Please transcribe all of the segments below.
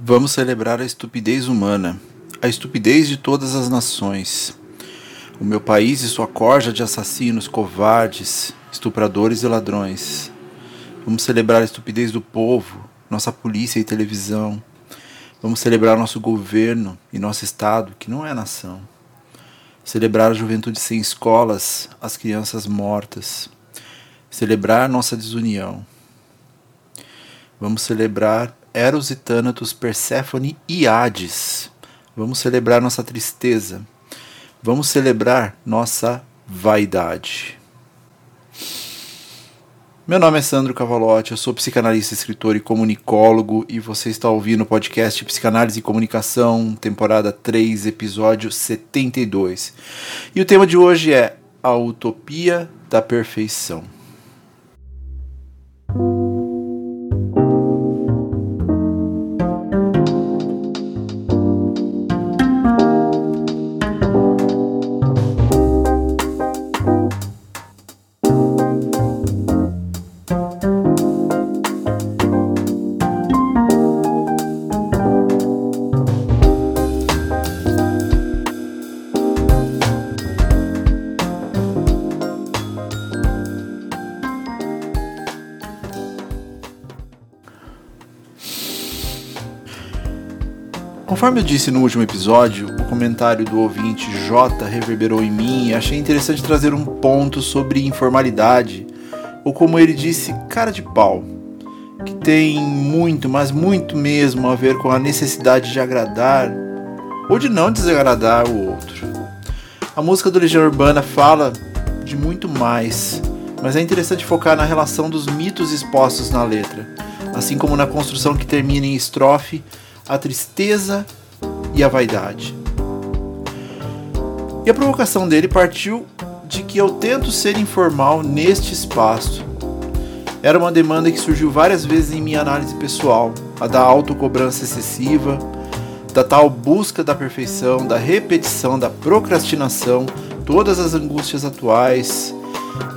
Vamos celebrar a estupidez humana, a estupidez de todas as nações. O meu país e sua corja de assassinos, covardes, estupradores e ladrões. Vamos celebrar a estupidez do povo, nossa polícia e televisão. Vamos celebrar nosso governo e nosso Estado, que não é nação. Celebrar a juventude sem escolas, as crianças mortas. Celebrar nossa desunião. Vamos celebrar Eros e Thanatos, Perséfone e Hades. Vamos celebrar nossa tristeza. Vamos celebrar nossa vaidade. Meu nome é Sandro Cavalotti, eu sou psicanalista, escritor e comunicólogo e você está ouvindo o podcast Psicanálise e Comunicação, temporada 3, episódio 72. E o tema de hoje é a utopia da perfeição. Conforme eu disse no último episódio, o comentário do ouvinte J reverberou em mim e achei interessante trazer um ponto sobre informalidade, ou como ele disse, cara de pau, que tem muito, mas muito mesmo a ver com a necessidade de agradar ou de não desagradar o outro. A música do Legião Urbana fala de muito mais, mas é interessante focar na relação dos mitos expostos na letra, assim como na construção que termina em estrofe a tristeza e a vaidade. E a provocação dele partiu de que eu tento ser informal neste espaço. Era uma demanda que surgiu várias vezes em minha análise pessoal, a da autocobrança excessiva, da tal busca da perfeição, da repetição, da procrastinação, todas as angústias atuais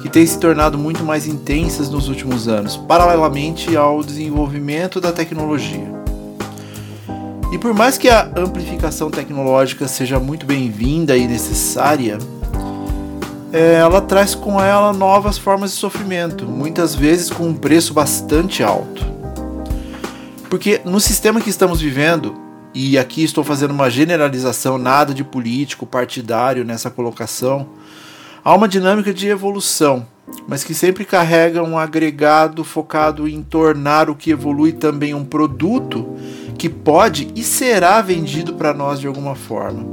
que têm se tornado muito mais intensas nos últimos anos, paralelamente ao desenvolvimento da tecnologia. E por mais que a amplificação tecnológica seja muito bem-vinda e necessária, é, ela traz com ela novas formas de sofrimento, muitas vezes com um preço bastante alto. Porque no sistema que estamos vivendo, e aqui estou fazendo uma generalização, nada de político, partidário nessa colocação, há uma dinâmica de evolução, mas que sempre carrega um agregado focado em tornar o que evolui também um produto que pode e será vendido para nós de alguma forma.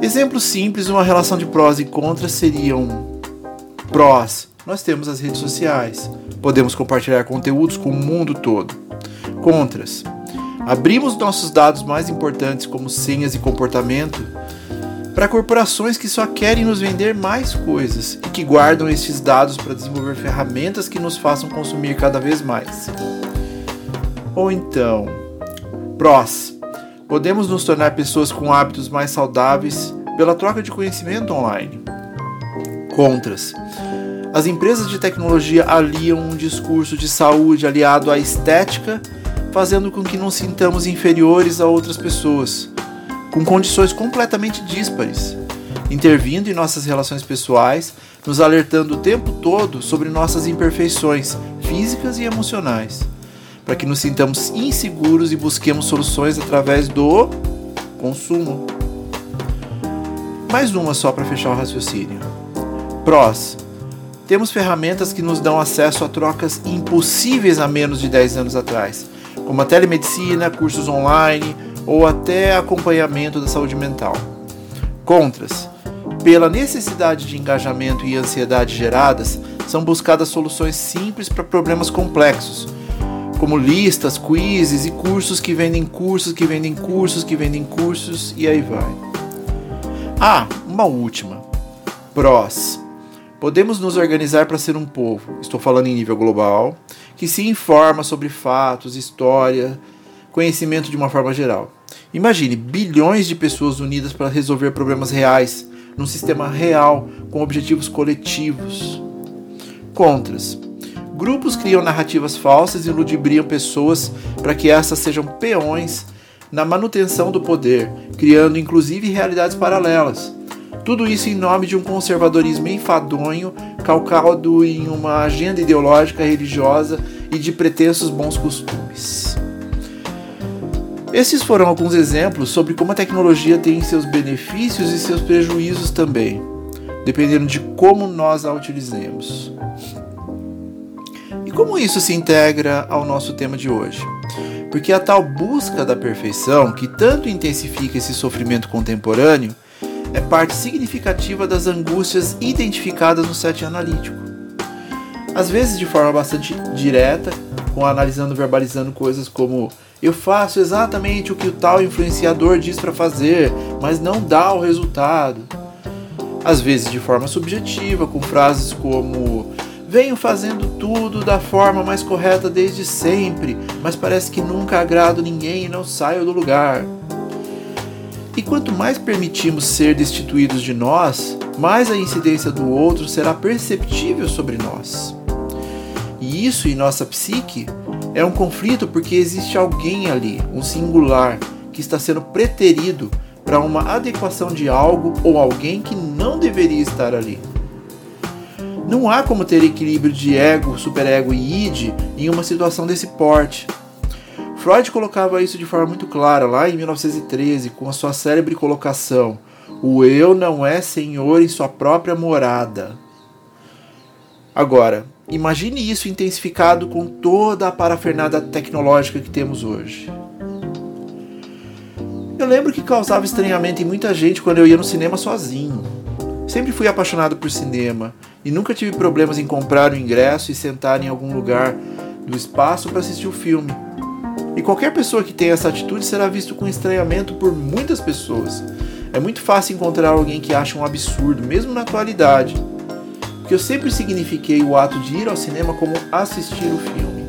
Exemplo simples, uma relação de prós e contras seriam prós. Nós temos as redes sociais, podemos compartilhar conteúdos com o mundo todo. Contras. Abrimos nossos dados mais importantes, como senhas e comportamento, para corporações que só querem nos vender mais coisas e que guardam estes dados para desenvolver ferramentas que nos façam consumir cada vez mais. Ou então, prós. Podemos nos tornar pessoas com hábitos mais saudáveis pela troca de conhecimento online. Contras. As empresas de tecnologia aliam um discurso de saúde aliado à estética, fazendo com que nos sintamos inferiores a outras pessoas, com condições completamente díspares, intervindo em nossas relações pessoais, nos alertando o tempo todo sobre nossas imperfeições físicas e emocionais para que nos sintamos inseguros e busquemos soluções através do consumo. Mais uma só para fechar o raciocínio. Prós. Temos ferramentas que nos dão acesso a trocas impossíveis há menos de 10 anos atrás, como a telemedicina, cursos online ou até acompanhamento da saúde mental. Contras. Pela necessidade de engajamento e ansiedade geradas, são buscadas soluções simples para problemas complexos, como listas, quizzes e cursos que vendem cursos, que vendem cursos, que vendem cursos e aí vai. Ah, uma última. Prós. Podemos nos organizar para ser um povo, estou falando em nível global, que se informa sobre fatos, história, conhecimento de uma forma geral. Imagine bilhões de pessoas unidas para resolver problemas reais, num sistema real, com objetivos coletivos. Contras Grupos criam narrativas falsas e ludibriam pessoas para que essas sejam peões na manutenção do poder, criando inclusive realidades paralelas. Tudo isso em nome de um conservadorismo enfadonho, calcado em uma agenda ideológica religiosa e de pretensos bons costumes. Esses foram alguns exemplos sobre como a tecnologia tem seus benefícios e seus prejuízos também, dependendo de como nós a utilizemos. Como isso se integra ao nosso tema de hoje? Porque a tal busca da perfeição, que tanto intensifica esse sofrimento contemporâneo, é parte significativa das angústias identificadas no set analítico. Às vezes de forma bastante direta, com analisando verbalizando coisas como eu faço exatamente o que o tal influenciador diz para fazer, mas não dá o resultado. Às vezes de forma subjetiva, com frases como Venho fazendo tudo da forma mais correta desde sempre, mas parece que nunca agrado ninguém e não saio do lugar. E quanto mais permitimos ser destituídos de nós, mais a incidência do outro será perceptível sobre nós. E isso em nossa psique é um conflito porque existe alguém ali, um singular, que está sendo preterido para uma adequação de algo ou alguém que não deveria estar ali. Não há como ter equilíbrio de ego, superego e id em uma situação desse porte. Freud colocava isso de forma muito clara lá em 1913 com a sua célebre colocação: o eu não é senhor em sua própria morada. Agora, imagine isso intensificado com toda a parafernada tecnológica que temos hoje. Eu lembro que causava estranhamento em muita gente quando eu ia no cinema sozinho. Sempre fui apaixonado por cinema e nunca tive problemas em comprar o ingresso e sentar em algum lugar do espaço para assistir o filme. E qualquer pessoa que tenha essa atitude será visto com estranhamento por muitas pessoas. É muito fácil encontrar alguém que acha um absurdo, mesmo na atualidade. Porque eu sempre signifiquei o ato de ir ao cinema como assistir o filme.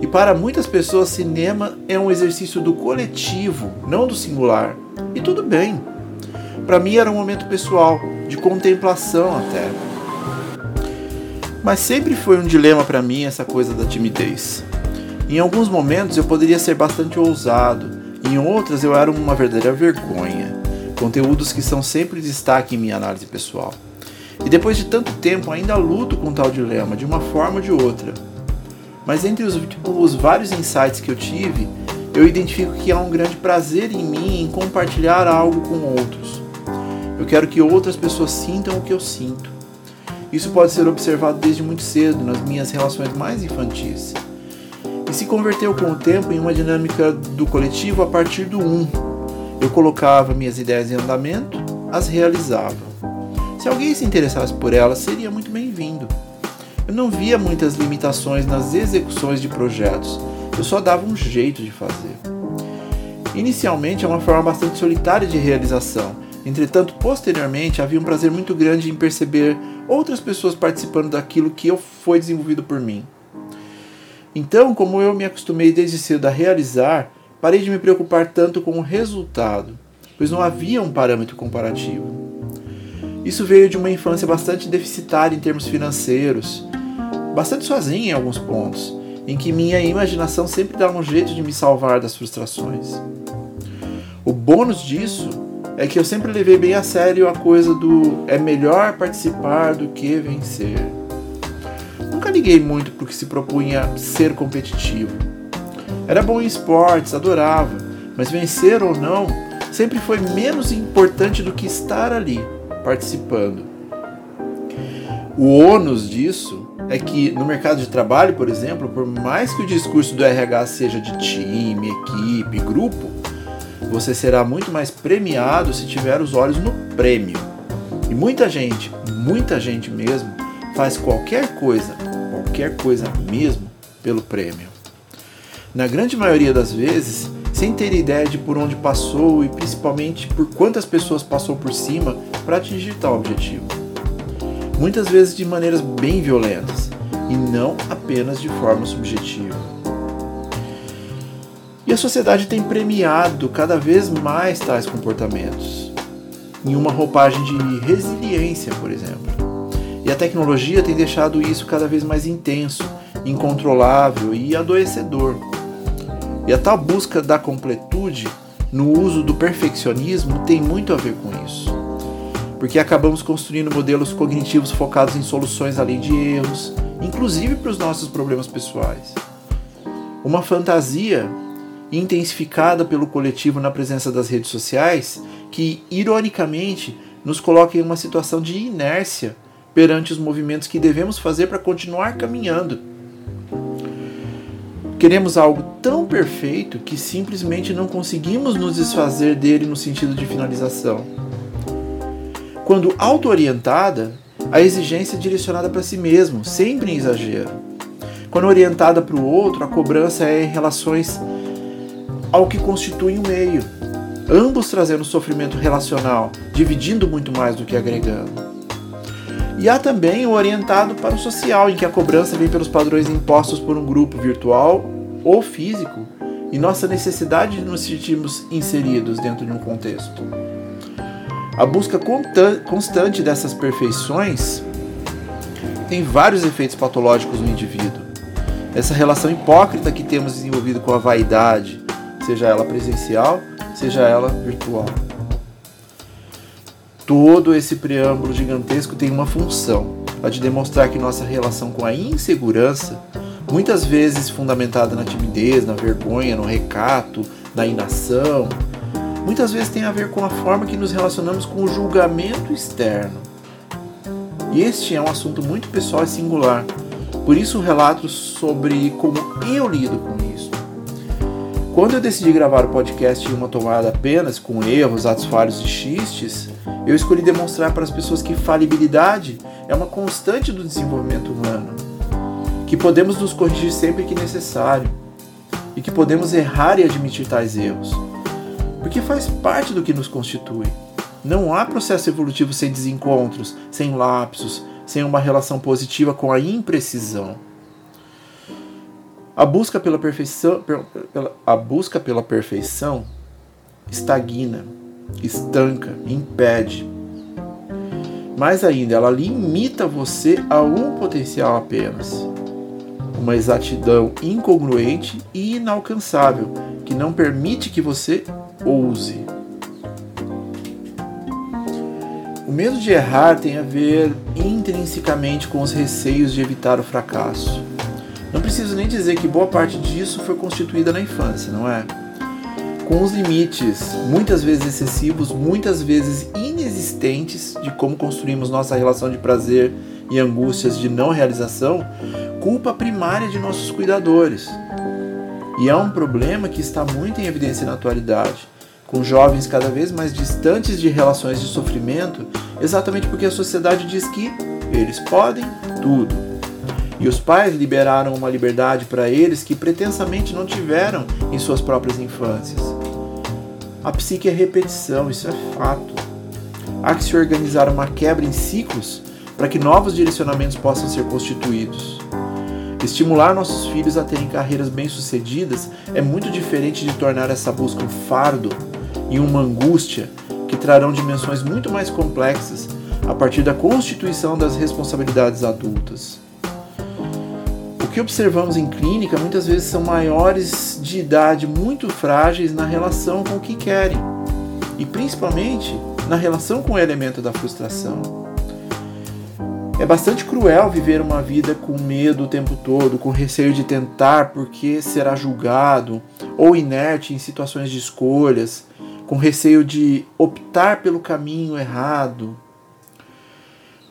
E para muitas pessoas, cinema é um exercício do coletivo, não do singular. E tudo bem. Para mim era um momento pessoal, de contemplação até. Mas sempre foi um dilema para mim essa coisa da timidez. Em alguns momentos eu poderia ser bastante ousado, em outras eu era uma verdadeira vergonha. Conteúdos que são sempre destaque em minha análise pessoal. E depois de tanto tempo ainda luto com tal dilema, de uma forma ou de outra. Mas entre os, os vários insights que eu tive, eu identifico que há um grande prazer em mim em compartilhar algo com outros. Eu quero que outras pessoas sintam o que eu sinto. Isso pode ser observado desde muito cedo nas minhas relações mais infantis. E se converteu com o tempo em uma dinâmica do coletivo a partir do um. Eu colocava minhas ideias em andamento, as realizava. Se alguém se interessasse por elas, seria muito bem-vindo. Eu não via muitas limitações nas execuções de projetos, eu só dava um jeito de fazer. Inicialmente é uma forma bastante solitária de realização, entretanto, posteriormente havia um prazer muito grande em perceber outras pessoas participando daquilo que eu foi desenvolvido por mim. Então, como eu me acostumei desde cedo a realizar, parei de me preocupar tanto com o resultado, pois não havia um parâmetro comparativo. Isso veio de uma infância bastante deficitária em termos financeiros, bastante sozinha em alguns pontos, em que minha imaginação sempre dava um jeito de me salvar das frustrações. O bônus disso é que eu sempre levei bem a sério a coisa do é melhor participar do que vencer. Nunca liguei muito porque se propunha ser competitivo. Era bom em esportes, adorava, mas vencer ou não sempre foi menos importante do que estar ali, participando. O ônus disso é que no mercado de trabalho, por exemplo, por mais que o discurso do RH seja de time, equipe, grupo, você será muito mais premiado se tiver os olhos no prêmio. E muita gente, muita gente mesmo, faz qualquer coisa, qualquer coisa mesmo, pelo prêmio. Na grande maioria das vezes, sem ter ideia de por onde passou e principalmente por quantas pessoas passou por cima para atingir tal objetivo. Muitas vezes de maneiras bem violentas e não apenas de forma subjetiva. E a sociedade tem premiado cada vez mais tais comportamentos, em uma roupagem de resiliência, por exemplo. E a tecnologia tem deixado isso cada vez mais intenso, incontrolável e adoecedor. E a tal busca da completude no uso do perfeccionismo tem muito a ver com isso. Porque acabamos construindo modelos cognitivos focados em soluções além de erros, inclusive para os nossos problemas pessoais. Uma fantasia intensificada pelo coletivo na presença das redes sociais que, ironicamente, nos coloca em uma situação de inércia perante os movimentos que devemos fazer para continuar caminhando. Queremos algo tão perfeito que simplesmente não conseguimos nos desfazer dele no sentido de finalização. Quando auto-orientada, a exigência é direcionada para si mesmo, sempre em exagero. Quando orientada para o outro, a cobrança é em relações ao que constitui o um meio, ambos trazendo sofrimento relacional, dividindo muito mais do que agregando. E há também o orientado para o social, em que a cobrança vem pelos padrões impostos por um grupo virtual ou físico e nossa necessidade de nos sentirmos inseridos dentro de um contexto. A busca constante dessas perfeições tem vários efeitos patológicos no indivíduo. Essa relação hipócrita que temos desenvolvido com a vaidade, seja ela presencial, seja ela virtual. Todo esse preâmbulo gigantesco tem uma função, a de demonstrar que nossa relação com a insegurança, muitas vezes fundamentada na timidez, na vergonha, no recato, na inação, muitas vezes tem a ver com a forma que nos relacionamos com o julgamento externo. E este é um assunto muito pessoal e singular. Por isso, relato sobre como eu lido com isso. Quando eu decidi gravar o podcast em uma tomada apenas com erros, atos falhos e xistes, eu escolhi demonstrar para as pessoas que falibilidade é uma constante do desenvolvimento humano, que podemos nos corrigir sempre que necessário e que podemos errar e admitir tais erros, porque faz parte do que nos constitui. Não há processo evolutivo sem desencontros, sem lapsos, sem uma relação positiva com a imprecisão. A busca pela perfeição, pela, a busca pela perfeição estagna, estanca, impede. Mais ainda, ela limita você a um potencial apenas. Uma exatidão incongruente e inalcançável que não permite que você ouse. O medo de errar tem a ver intrinsecamente com os receios de evitar o fracasso. Não preciso nem dizer que boa parte disso foi constituída na infância, não é? Com os limites, muitas vezes excessivos, muitas vezes inexistentes, de como construímos nossa relação de prazer e angústias de não realização, culpa primária de nossos cuidadores. E é um problema que está muito em evidência na atualidade, com jovens cada vez mais distantes de relações de sofrimento, exatamente porque a sociedade diz que eles podem tudo e os pais liberaram uma liberdade para eles que pretensamente não tiveram em suas próprias infâncias. A psique é repetição, isso é fato. Há que se organizar uma quebra em ciclos para que novos direcionamentos possam ser constituídos. Estimular nossos filhos a terem carreiras bem-sucedidas é muito diferente de tornar essa busca um fardo e uma angústia que trarão dimensões muito mais complexas a partir da constituição das responsabilidades adultas que observamos em clínica muitas vezes são maiores de idade muito frágeis na relação com o que querem e principalmente na relação com o elemento da frustração. É bastante cruel viver uma vida com medo o tempo todo, com receio de tentar porque será julgado, ou inerte em situações de escolhas, com receio de optar pelo caminho errado,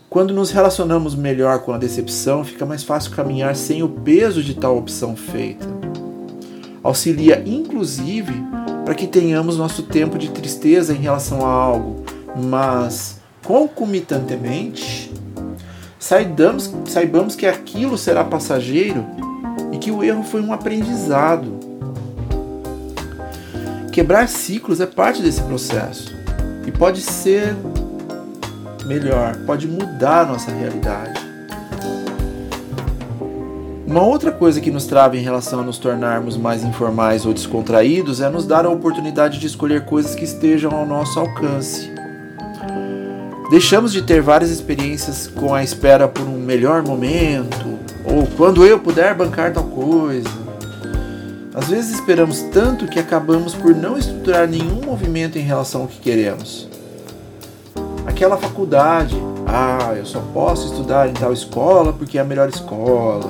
quando nos relacionamos melhor com a decepção, fica mais fácil caminhar sem o peso de tal opção feita. Auxilia, inclusive, para que tenhamos nosso tempo de tristeza em relação a algo, mas concomitantemente, saibamos, saibamos que aquilo será passageiro e que o erro foi um aprendizado. Quebrar ciclos é parte desse processo e pode ser melhor, pode mudar a nossa realidade. Uma outra coisa que nos trava em relação a nos tornarmos mais informais ou descontraídos é nos dar a oportunidade de escolher coisas que estejam ao nosso alcance. Deixamos de ter várias experiências com a espera por um melhor momento, ou quando eu puder bancar tal coisa. Às vezes esperamos tanto que acabamos por não estruturar nenhum movimento em relação ao que queremos. Aquela faculdade, ah, eu só posso estudar em tal escola porque é a melhor escola.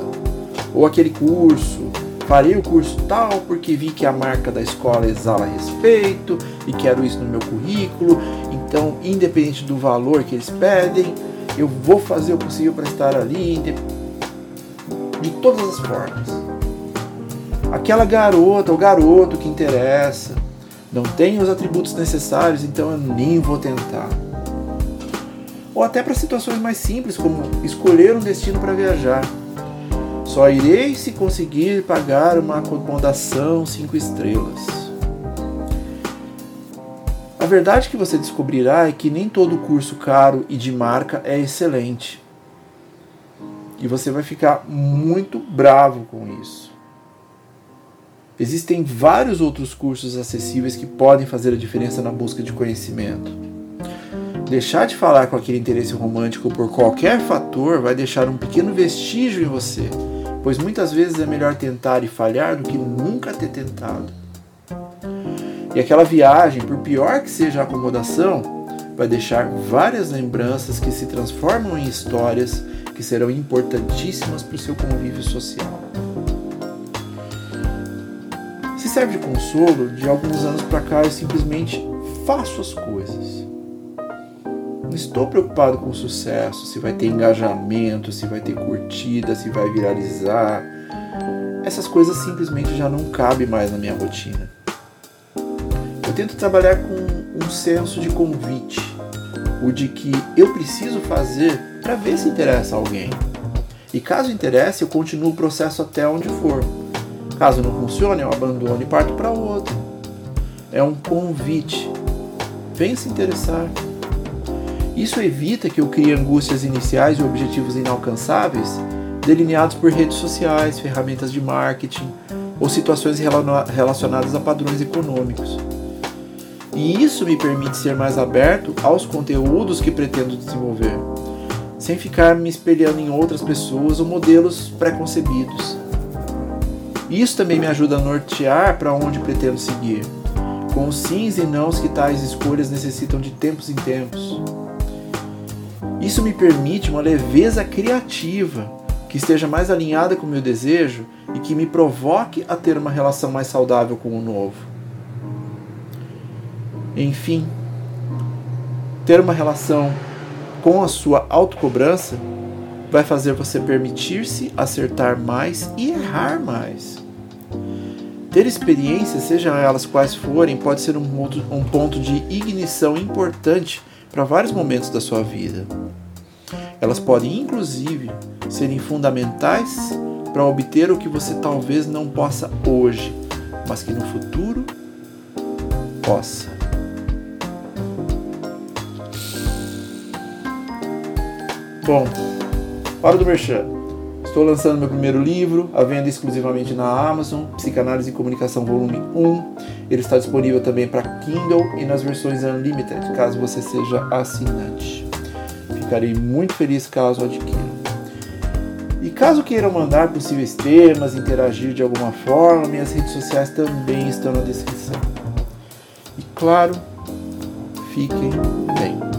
Ou aquele curso, farei o curso tal porque vi que a marca da escola exala respeito e quero isso no meu currículo. Então, independente do valor que eles pedem, eu vou fazer o possível para estar ali de todas as formas. Aquela garota ou garoto que interessa não tem os atributos necessários, então eu nem vou tentar. Ou até para situações mais simples, como escolher um destino para viajar. Só irei se conseguir pagar uma acomodação cinco estrelas. A verdade que você descobrirá é que nem todo curso caro e de marca é excelente. E você vai ficar muito bravo com isso. Existem vários outros cursos acessíveis que podem fazer a diferença na busca de conhecimento. Deixar de falar com aquele interesse romântico por qualquer fator vai deixar um pequeno vestígio em você pois muitas vezes é melhor tentar e falhar do que nunca ter tentado. E aquela viagem, por pior que seja a acomodação, vai deixar várias lembranças que se transformam em histórias que serão importantíssimas para o seu convívio social. Se serve de consolo, de alguns anos para cá eu simplesmente faço as coisas. Não estou preocupado com o sucesso, se vai ter engajamento, se vai ter curtida, se vai viralizar. Essas coisas simplesmente já não cabem mais na minha rotina. Eu tento trabalhar com um senso de convite, o de que eu preciso fazer para ver se interessa alguém. E caso interesse, eu continuo o processo até onde for. Caso não funcione, eu abandono e parto para outro. É um convite. Vem se interessar. Isso evita que eu crie angústias iniciais e objetivos inalcançáveis delineados por redes sociais, ferramentas de marketing ou situações relacionadas a padrões econômicos. E isso me permite ser mais aberto aos conteúdos que pretendo desenvolver, sem ficar me espelhando em outras pessoas ou modelos preconcebidos. Isso também me ajuda a nortear para onde pretendo seguir, com os sims e nãos que tais escolhas necessitam de tempos em tempos. Isso me permite uma leveza criativa que esteja mais alinhada com o meu desejo e que me provoque a ter uma relação mais saudável com o novo. Enfim, ter uma relação com a sua autocobrança vai fazer você permitir-se acertar mais e errar mais. Ter experiências, sejam elas quais forem, pode ser um ponto, um ponto de ignição importante para vários momentos da sua vida. Elas podem, inclusive, serem fundamentais para obter o que você talvez não possa hoje, mas que no futuro possa. Bom, para do Merchan. Estou lançando meu primeiro livro, à venda exclusivamente na Amazon, Psicanálise e Comunicação Volume 1. Ele está disponível também para Kindle e nas versões Unlimited, caso você seja assinante. Ficarei muito feliz caso adquiram. E caso queiram mandar possíveis temas, interagir de alguma forma, minhas redes sociais também estão na descrição. E claro, fiquem bem.